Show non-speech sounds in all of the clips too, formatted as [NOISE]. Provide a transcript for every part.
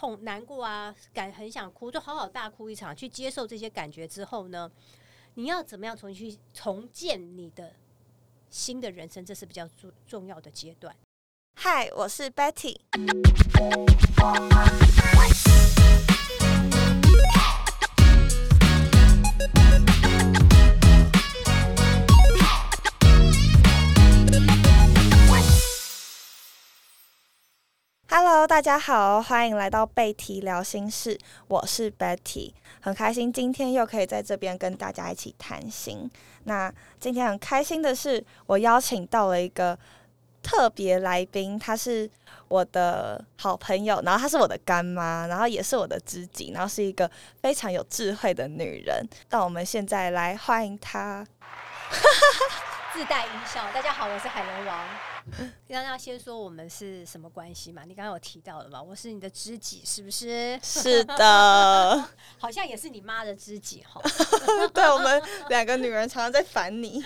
痛、难过啊，感很想哭，就好好大哭一场，去接受这些感觉之后呢，你要怎么样重新去重建你的新的人生？这是比较重重要的阶段。嗨，我是 Betty。大家好，欢迎来到贝提聊心事，我是 Betty，很开心今天又可以在这边跟大家一起谈心。那今天很开心的是，我邀请到了一个特别来宾，她是我的好朋友，然后她是我的干妈，然后也是我的知己，然后是一个非常有智慧的女人。那我们现在来欢迎她。自带音效，大家好，我是海龙王。[LAUGHS] 刚刚先说我们是什么关系嘛？你刚刚有提到了嘛？我是你的知己，是不是？是的，[LAUGHS] 好像也是你妈的知己哈。[LAUGHS] 对，我们两个女人常常在烦你。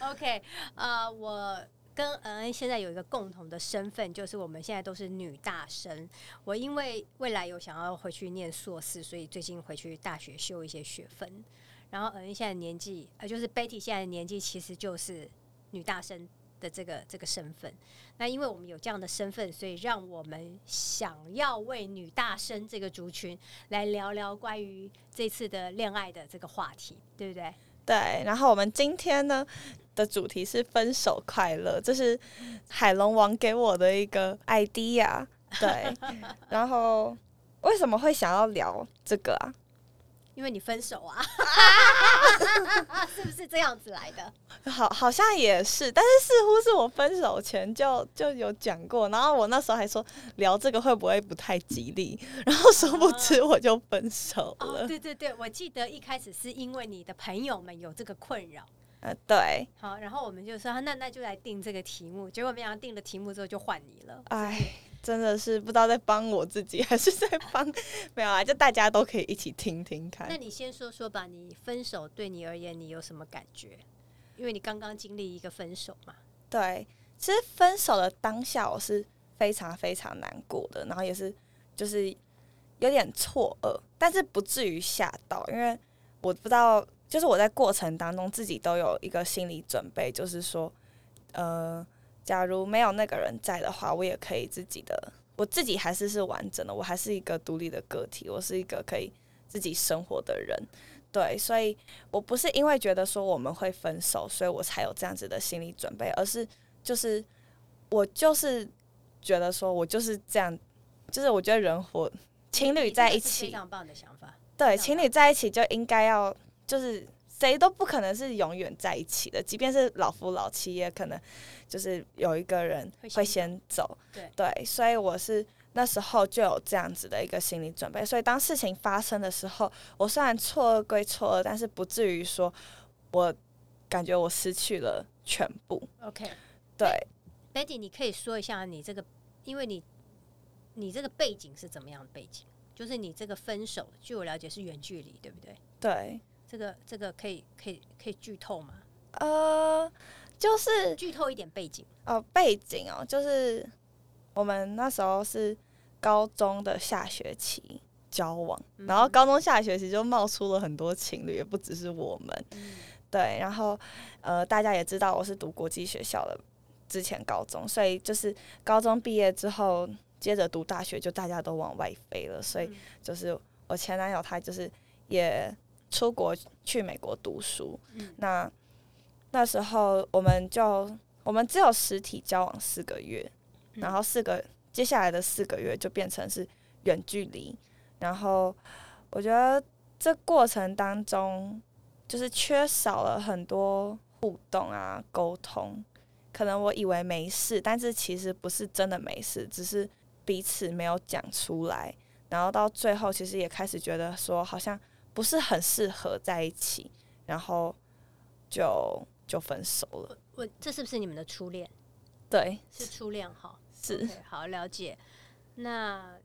OK，呃，我跟恩恩现在有一个共同的身份，就是我们现在都是女大生。我因为未来有想要回去念硕士，所以最近回去大学修一些学分。然后恩恩现在年纪，呃，就是 Betty 现在的年纪，其实就是女大生。的这个这个身份，那因为我们有这样的身份，所以让我们想要为女大生这个族群来聊聊关于这次的恋爱的这个话题，对不对？对。然后我们今天呢的主题是分手快乐，这是海龙王给我的一个 idea。对。[LAUGHS] 然后为什么会想要聊这个啊？因为你分手啊，[LAUGHS] 是不是这样子来的？好，好像也是，但是似乎是我分手前就就有讲过，然后我那时候还说聊这个会不会不太吉利，然后殊不知我就分手了。对对对，我记得一开始是因为你的朋友们有这个困扰，呃，对。好，然后我们就说那那就来定这个题目，结果没想到定了题目之后就换你了，哎。真的是不知道在帮我自己还是在帮 [LAUGHS] 没有啊，就大家都可以一起听听看。那你先说说吧，你分手对你而言你有什么感觉？因为你刚刚经历一个分手嘛。对，其实分手的当下我是非常非常难过的，然后也是就是有点错愕，但是不至于吓到，因为我不知道，就是我在过程当中自己都有一个心理准备，就是说，呃。假如没有那个人在的话，我也可以自己的，我自己还是是完整的，我还是一个独立的个体，我是一个可以自己生活的人，对，所以我不是因为觉得说我们会分手，所以我才有这样子的心理准备，而是就是我就是觉得说我就是这样，就是我觉得人活情侣在一起非常棒的想法，对，情侣在一起就应该要就是。谁都不可能是永远在一起的，即便是老夫老妻，也可能就是有一个人会先走。对，所以我是那时候就有这样子的一个心理准备。所以当事情发生的时候，我虽然错愕归错愕，但是不至于说我感觉我失去了全部。OK，对，Betty，你可以说一下你这个，因为你你这个背景是怎么样的背景？就是你这个分手，据我了解是远距离，对不对？对。这个这个可以可以可以剧透吗？呃，就是剧透一点背景哦，背景哦，就是我们那时候是高中的下学期交往，然后高中下学期就冒出了很多情侣，也不只是我们，对，然后呃，大家也知道我是读国际学校的，之前高中，所以就是高中毕业之后接着读大学，就大家都往外飞了，所以就是我前男友他就是也。出国去美国读书，那那时候我们就我们只有实体交往四个月，然后四个接下来的四个月就变成是远距离，然后我觉得这过程当中就是缺少了很多互动啊沟通，可能我以为没事，但是其实不是真的没事，只是彼此没有讲出来，然后到最后其实也开始觉得说好像。不是很适合在一起，然后就就分手了。我这是不是你们的初恋？对，是初恋哈。是好了解。那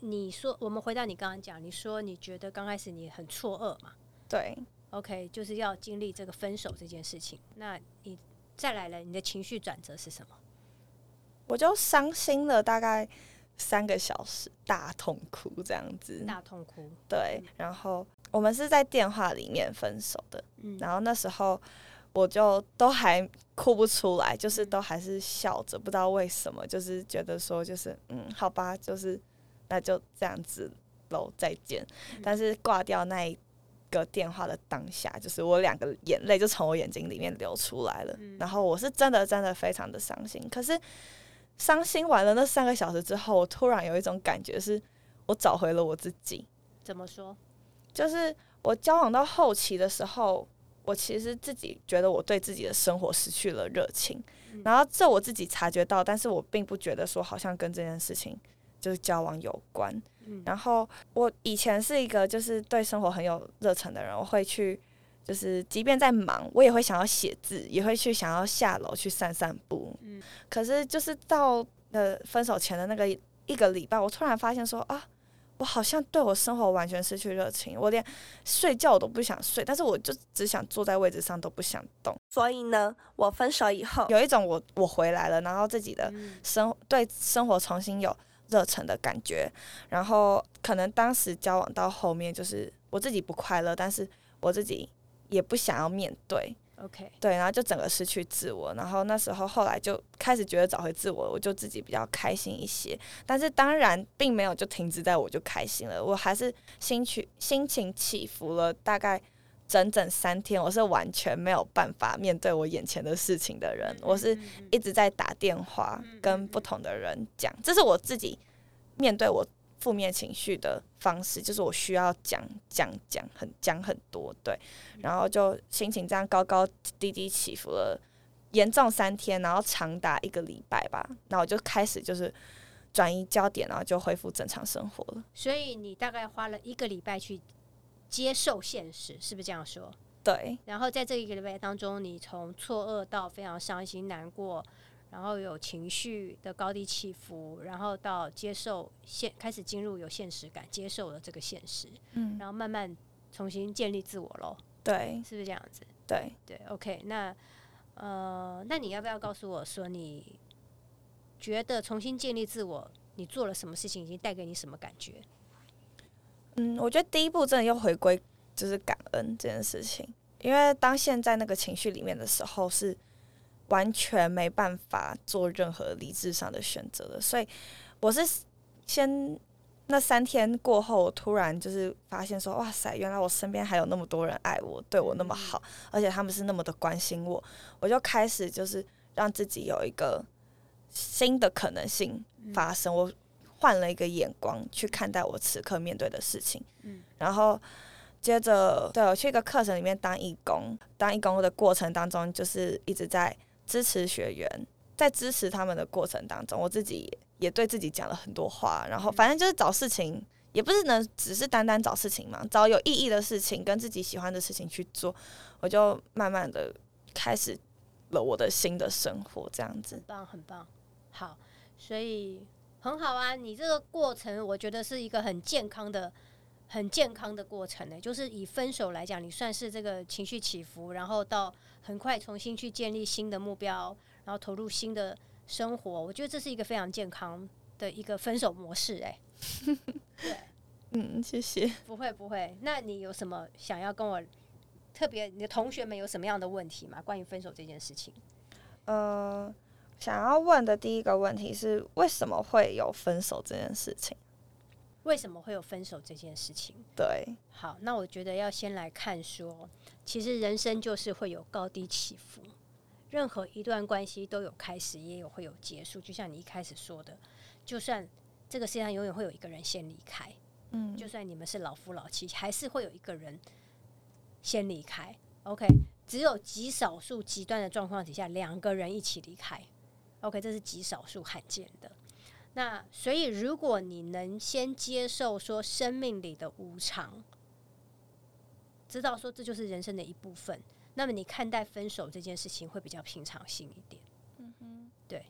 你说，我们回到你刚刚讲，你说你觉得刚开始你很错愕嘛？对。OK，就是要经历这个分手这件事情。那你再来了，你的情绪转折是什么？我就伤心了，大概三个小时大痛哭这样子，大痛哭。对，然后我们是在电话里面分手的，嗯，然后那时候我就都还哭不出来，就是都还是笑着，不知道为什么，就是觉得说就是嗯，好吧，就是那就这样子喽，再见。但是挂掉那一个电话的当下，就是我两个眼泪就从我眼睛里面流出来了，然后我是真的真的非常的伤心。可是伤心完了那三个小时之后，我突然有一种感觉，是我找回了我自己。怎么说？就是我交往到后期的时候，我其实自己觉得我对自己的生活失去了热情，然后这我自己察觉到，但是我并不觉得说好像跟这件事情就是交往有关。然后我以前是一个就是对生活很有热忱的人，我会去就是即便在忙，我也会想要写字，也会去想要下楼去散散步。嗯，可是就是到呃分手前的那个一个礼拜，我突然发现说啊。我好像对我生活完全失去热情，我连睡觉我都不想睡，但是我就只想坐在位置上都不想动。所以呢，我分手以后有一种我我回来了，然后自己的生对生活重新有热忱的感觉。然后可能当时交往到后面，就是我自己不快乐，但是我自己也不想要面对。OK，对，然后就整个失去自我，然后那时候后来就开始觉得找回自我，我就自己比较开心一些。但是当然并没有就停止在我就开心了，我还是心情心情起伏了大概整整三天，我是完全没有办法面对我眼前的事情的人，我是一直在打电话跟不同的人讲，这是我自己面对我。负面情绪的方式，就是我需要讲讲讲很讲很多，对，然后就心情这样高高低低起伏了，严重三天，然后长达一个礼拜吧，那我就开始就是转移焦点，然后就恢复正常生活了。所以你大概花了一个礼拜去接受现实，是不是这样说？对。然后在这一个礼拜当中，你从错愕到非常伤心难过。然后有情绪的高低起伏，然后到接受现开始进入有现实感，接受了这个现实，嗯，然后慢慢重新建立自我喽。对，是不是这样子？对对，OK。那呃，那你要不要告诉我说，你觉得重新建立自我，你做了什么事情，已经带给你什么感觉？嗯，我觉得第一步真的要回归就是感恩这件事情，因为当现在那个情绪里面的时候是。完全没办法做任何理智上的选择的，所以我是先那三天过后，突然就是发现说，哇塞，原来我身边还有那么多人爱我，对我那么好，而且他们是那么的关心我，我就开始就是让自己有一个新的可能性发生，我换了一个眼光去看待我此刻面对的事情，嗯，然后接着对我去一个课程里面当义工，当义工的过程当中，就是一直在。支持学员，在支持他们的过程当中，我自己也对自己讲了很多话。然后，反正就是找事情，也不是能只是单单找事情嘛，找有意义的事情，跟自己喜欢的事情去做。我就慢慢的开始了我的新的生活，这样子。很棒，很棒。好，所以很好啊。你这个过程，我觉得是一个很健康的、很健康的过程呢。就是以分手来讲，你算是这个情绪起伏，然后到。很快重新去建立新的目标，然后投入新的生活，我觉得这是一个非常健康的一个分手模式。哎，对，[LAUGHS] 嗯，谢谢。不会不会，那你有什么想要跟我特别？你的同学们有什么样的问题吗？关于分手这件事情？呃，想要问的第一个问题是，为什么会有分手这件事情？为什么会有分手这件事情？对，好，那我觉得要先来看说，其实人生就是会有高低起伏，任何一段关系都有开始，也有会有结束。就像你一开始说的，就算这个世界上永远会有一个人先离开，嗯，就算你们是老夫老妻，还是会有一个人先离开。OK，只有极少数极端的状况底下，两个人一起离开。OK，这是极少数罕见的。那所以，如果你能先接受说生命里的无常，知道说这就是人生的一部分，那么你看待分手这件事情会比较平常心一点。嗯哼，对。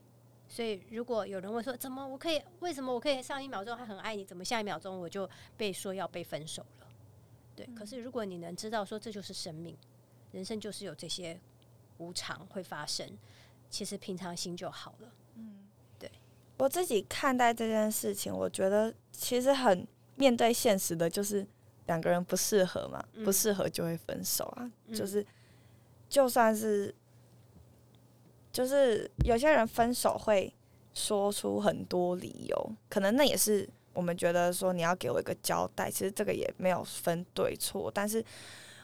所以，如果有人问说，怎么我可以？为什么我可以上一秒钟还很爱你？怎么下一秒钟我就被说要被分手了？对。可是，如果你能知道说这就是生命，人生就是有这些无常会发生，其实平常心就好了。嗯，对我自己看待这件事情，我觉得其实很面对现实的，就是两个人不适合嘛，嗯不适合就会分手啊。嗯就是就算是，就是有些人分手会说出很多理由，可能那也是我们觉得说你要给我一个交代。其实这个也没有分对错，但是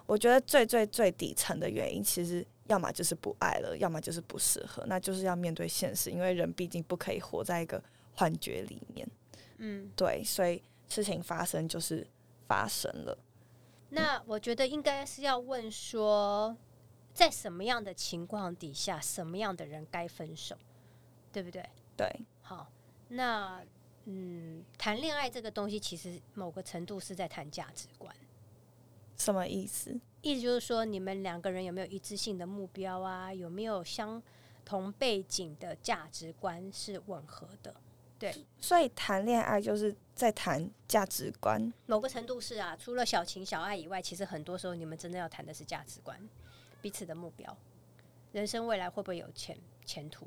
我觉得最最最底层的原因，其实要么就是不爱了，要么就是不适合，那就是要面对现实，因为人毕竟不可以活在一个幻觉里面。嗯，对，所以事情发生就是发生了。那我觉得应该是要问说，在什么样的情况底下，什么样的人该分手，对不对？对，好，那嗯，谈恋爱这个东西，其实某个程度是在谈价值观。什么意思？意思就是说，你们两个人有没有一致性的目标啊？有没有相同背景的价值观是吻合的？对，所以谈恋爱就是在谈价值观。某个程度是啊。除了小情小爱以外，其实很多时候你们真的要谈的是价值观，彼此的目标，人生未来会不会有前前途？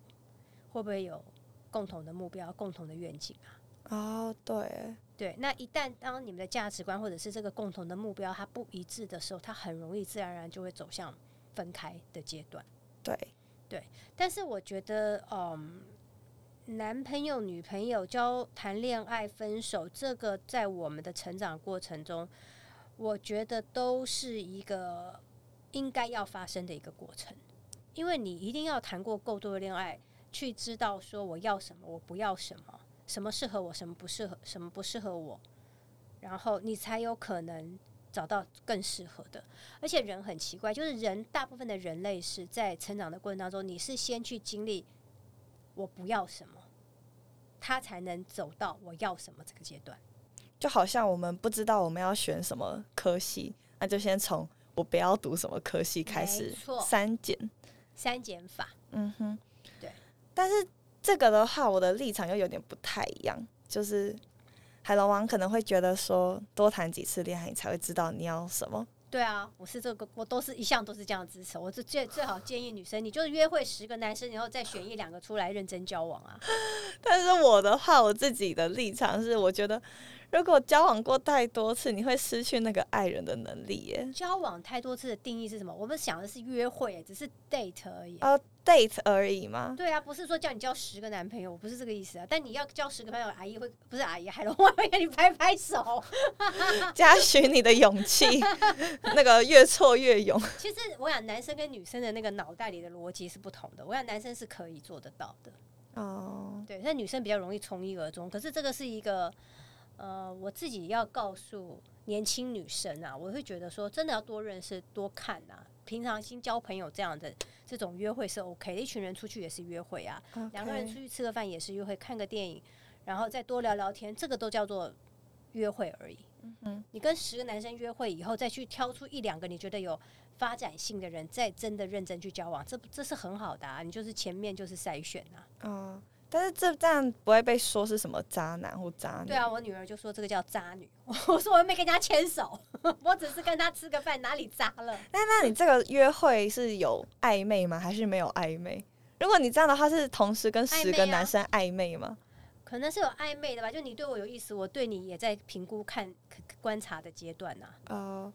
会不会有共同的目标、共同的愿景啊？哦，对，对，那一旦当你们的价值观或者是这个共同的目标它不一致的时候，它很容易自然而然就会走向分开的阶段。对，但是我觉得，嗯，男朋友、女朋友交谈恋爱、分手，这个在我们的成长过程中，我觉得都是一个应该要发生的一个过程，因为你一定要谈过够多的恋爱，去知道说我要什么，我不要什么，什么适合我，什么不适合，什么不适合我，然后你才有可能找到更适合的。而且人很奇怪，就是人大部分的人类是在成长的过程当中，你是先去经历我不要什么，他才能走到我要什么这个阶段。就好像我们不知道我们要选什么科系，那就先从我不要读什么科系开始没错删减。三减法，嗯哼，对。但是这个的话，我的立场又有点不太一样，就是海龙王可能会觉得说，多谈几次恋爱，你才会知道你要什么。对啊，我是这个，我都是一向都是这样支持。我最最最好建议女生，你就是约会十个男生，然后再选一两个出来认真交往啊。[LAUGHS] 但是我的话，我自己的立场是，我觉得 [LAUGHS] 如果交往过太多次，你会失去那个爱人的能力耶。交往太多次的定义是什么？我们想的是约会，只是 date 而已。呃，date 而已吗。对啊，不是说叫你交十个男朋友，不是这个意思啊。但你要交十个朋友，阿姨会不是阿姨，海龙王会给你拍拍手。[LAUGHS] 嘉许你的勇气，[LAUGHS] 那个越挫越勇。其实我想，男生跟女生的那个脑袋里的逻辑是不同的。我想男生是可以做得到的，哦，对，那女生比较容易从一而终。可是这个是一个，呃，我自己要告诉年轻女生啊，我会觉得说，真的要多认识、多看啊。平常心交朋友这样的这种约会是 OK 的，一群人出去也是约会啊。两个人出去吃个饭也是约会，看个电影，然后再多聊聊天，这个都叫做约会而已。嗯你跟十个男生约会以后，再去挑出一两个你觉得有发展性的人，再真的认真去交往，这这是很好的啊。你就是前面就是筛选啊。哦，但是这这样不会被说是什么渣男或渣女？对啊，我女儿就说这个叫渣女。[LAUGHS] 我说我又没跟人家牵手，[LAUGHS] 我只是跟她吃个饭，哪里渣了？那那你这个约会是有暧昧吗？还是没有暧昧？如果你这样的话，是同时跟十个男生暧昧吗？可能是有暧昧的吧，就你对我有意思，我对你也在评估、看、观察的阶段呐、哦，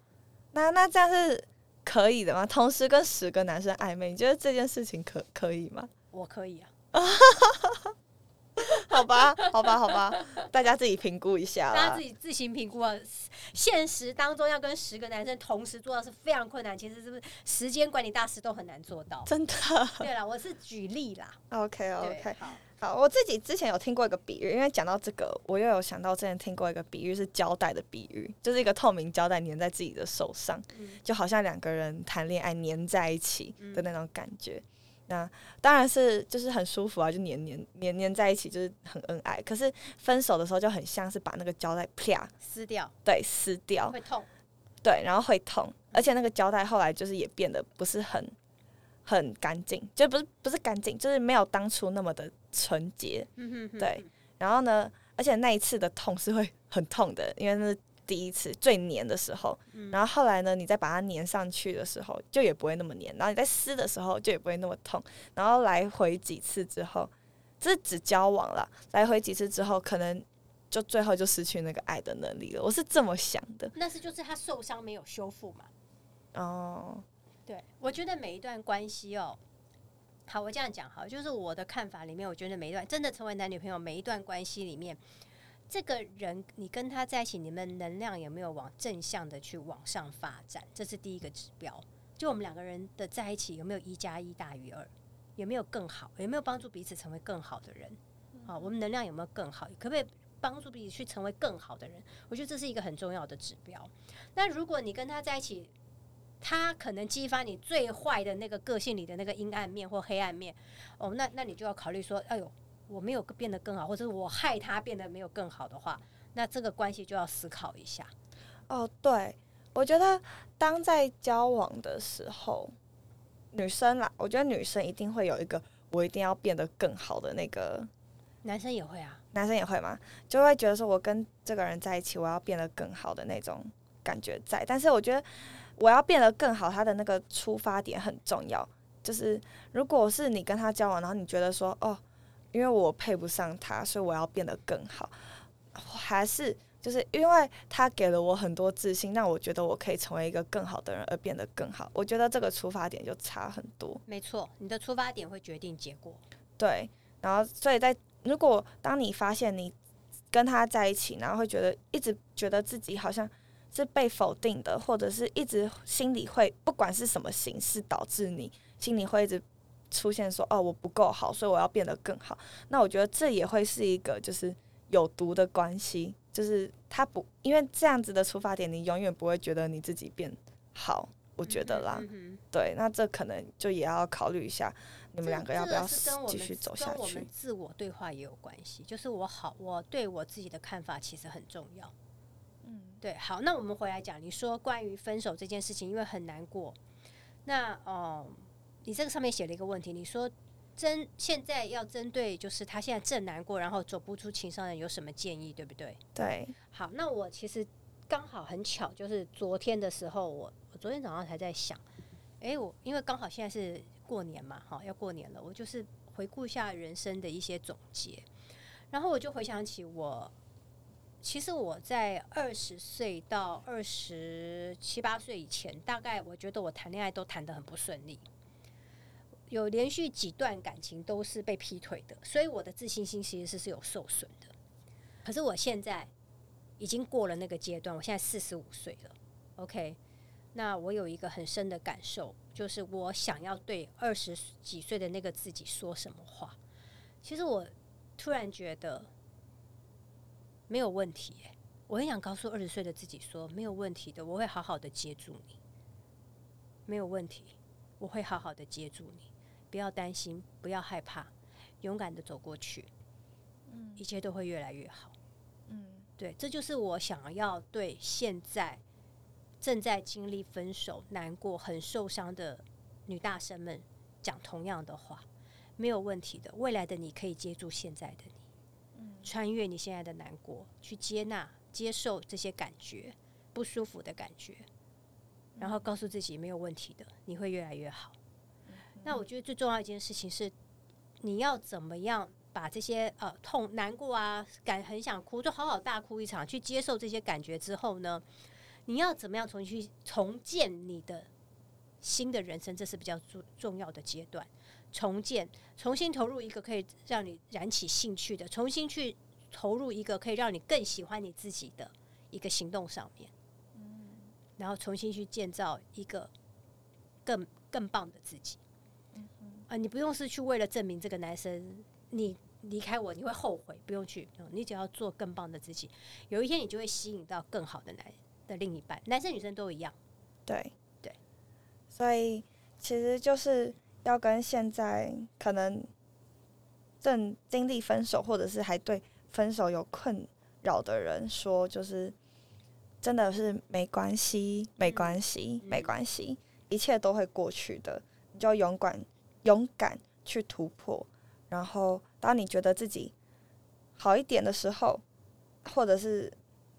那那这样是可以的吗？同时跟十个男生暧昧，你觉得这件事情可可以吗？我可以啊，[LAUGHS] 好吧，好吧，好吧，大家自己评估一下大家自。己自行评估啊。现实当中要跟十个男生同时做到是非常困难，其实是不是时间管理大师都很难做到？真的对啦，我是举例啦。，OK OK，好，好，我自己之前有听过一个比喻，因为讲到这个，我又有想到之前听过一个比喻是胶带的比喻，就是一个透明胶带粘在自己的手上，嗯就好像两个人谈恋爱粘在一起的那种感觉。那当然是就是很舒服啊，就黏黏黏黏在一起，就是很恩爱。可是分手的时候就很像是把那个胶带啪撕掉对撕掉，会痛。对，然后会痛，而且那个胶带后来就是也变得不是很很干净，就不是不是干净，就是没有当初那么的纯洁。嗯哼哼对，然后呢，而且那一次的痛是会很痛的，因为那是第一次最黏的时候。嗯然后后来呢，你再把它粘上去的时候，就也不会那么黏。然后你在撕的时候，就也不会那么痛。然后来回几次之后，这是只交往了，来回几次之后，可能就最后就失去那个爱的能力了。我是这么想的。那是就是他受伤没有修复嘛？哦，对，我觉得每一段关系哦，好，我这样讲好，就是我的看法里面，我觉得每一段真的成为男女朋友，每一段关系里面，这个人你跟他在一起，你们能量有没有往正向的去往上发展，这是第一个指标。就我们两个人的在一起有没有一加一大于二，有没有更好，有没有帮助彼此成为更好的人？啊，我们能量有没有更好，可不可以帮助彼此去成为更好的人？我觉得这是一个很重要的指标。那如果你跟他在一起，他可能激发你最坏的那个个性里的那个阴暗面或黑暗面，哦，那那你就要考虑说，哎呦，我没有变得更好，或者我害他变得没有更好的话，那这个关系就要思考一下。哦，对，我觉得当在交往的时候，女生啦，我觉得女生一定会有一个我一定要变得更好的那个，男生也会啊，男生也会吗？就会觉得说我跟这个人在一起，我要变得更好的那种感觉在，但是我觉得。我要变得更好，他的那个出发点很重要。就是如果是你跟他交往，然后你觉得说，哦，因为我配不上他，所以我要变得更好，还是就是因为他给了我很多自信，让我觉得我可以成为一个更好的人而变得更好。我觉得这个出发点就差很多。没错，你的出发点会决定结果。对，然后所以在如果当你发现你跟他在一起，然后会觉得一直觉得自己好像。是被否定的，或者是一直心里会不管是什么形式导致你心里会一直出现说哦我不够好，所以我要变得更好。那我觉得这也会是一个就是有毒的关系，就是他不因为这样子的出发点，你永远不会觉得你自己变好。我觉得啦，对，那这可能就也要考虑一下，你们两个要不要继续走下去？跟我们自我对话也有关系，就是我好，我对我自己的看法其实很重要。嗯对，好，那我们回来讲，你说关于分手这件事情，因为很难过，那哦，你这个上面写了一个问题，你说针现在要针对就是他现在正难过，然后走不出情伤的有什么建议，对不对？对，好，那我其实刚好很巧，就是昨天的时候，我我昨天早上才在想，哎，我因为刚好现在是过年嘛，哈，要过年了，我就是回顾一下人生的一些总结，然后我就回想起我。其实我在二十岁到二十七八岁以前，大概我觉得我谈恋爱都谈得很不顺利，有连续几段感情都是被劈腿的，所以我的自信心其实是是有受损的。可是我现在已经过了那个阶段，我现在四十五岁了。OK，那我有一个很深的感受，就是我想要对二十几岁的那个自己说什么话。其实我突然觉得。没有问题，我很想告诉二十岁的自己说，没有问题的，我会好好的接住你，没有问题，我会好好的接住你，不要担心，不要害怕，勇敢的走过去，嗯，一切都会越来越好，嗯，对，这就是我想要对现在正在经历分手、难过、很受伤的女大生们讲同样的话，没有问题的，未来的你可以接住现在的你。嗯。穿越你现在的难过，去接纳、接受这些感觉、不舒服的感觉，然后告诉自己没有问题的，你会越来越好。那我觉得最重要一件事情是，你要怎么样把这些呃痛、难过啊、感很想哭，就好好大哭一场，去接受这些感觉之后呢，你要怎么样重新去重建你的新的人生？这是比较重重要的阶段。重建，重新投入一个可以让你燃起兴趣的，重新去投入一个可以让你更喜欢你自己的一个行动上面，嗯，然后重新去建造一个更更棒的自己，嗯啊，你不用是去为了证明这个男生你离开我你会后悔，不用去，你只要做更棒的自己，有一天你就会吸引到更好的男的另一半，男生女生都一样，对对，所以其实就是。要跟现在可能正经历分手，或者是还对分手有困扰的人说，就是真的是没关系，没关系，没关系，一切都会过去的。你就勇敢勇敢去突破。然后当你觉得自己好一点的时候或者是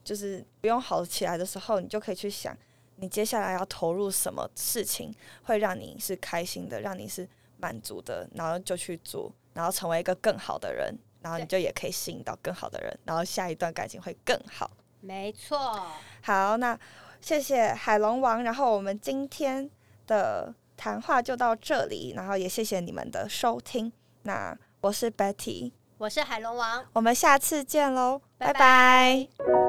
就是不用好起来的时候你就可以去想你接下来要投入什么事情会让你是开心的让你是满足的然后就去做然后成为一个更好的人然后你就也可以吸引到更好的人然后下一段感情会更好。没错。好那谢谢海龙王然后我们今天的谈话就到这里然后也谢谢你们的收听。那我是 betty 我是海龙王。我们下次见喽拜拜。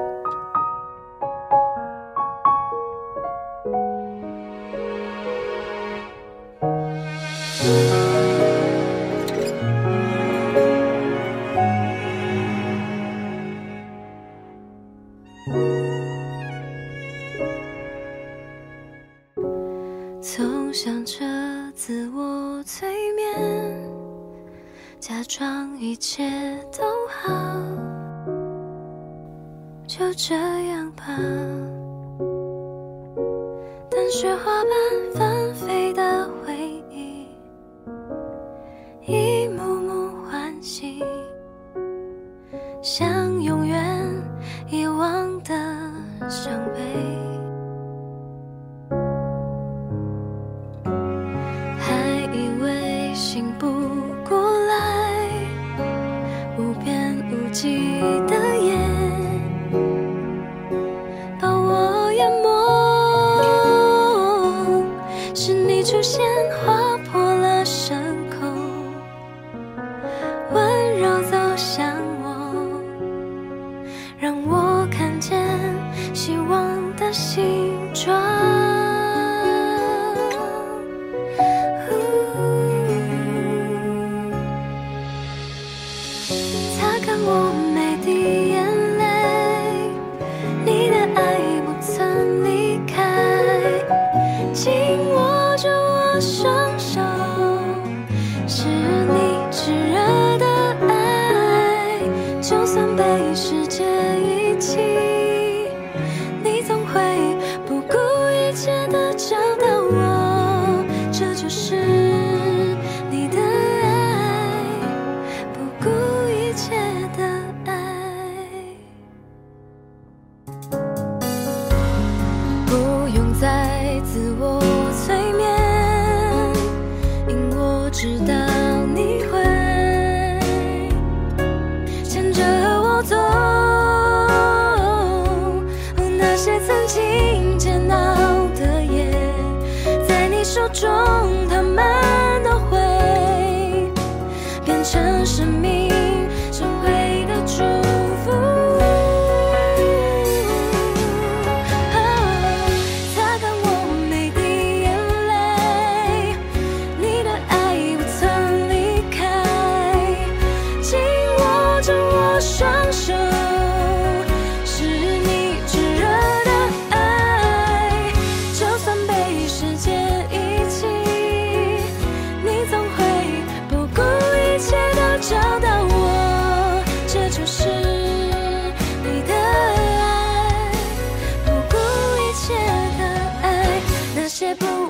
花瓣纷飞知道。people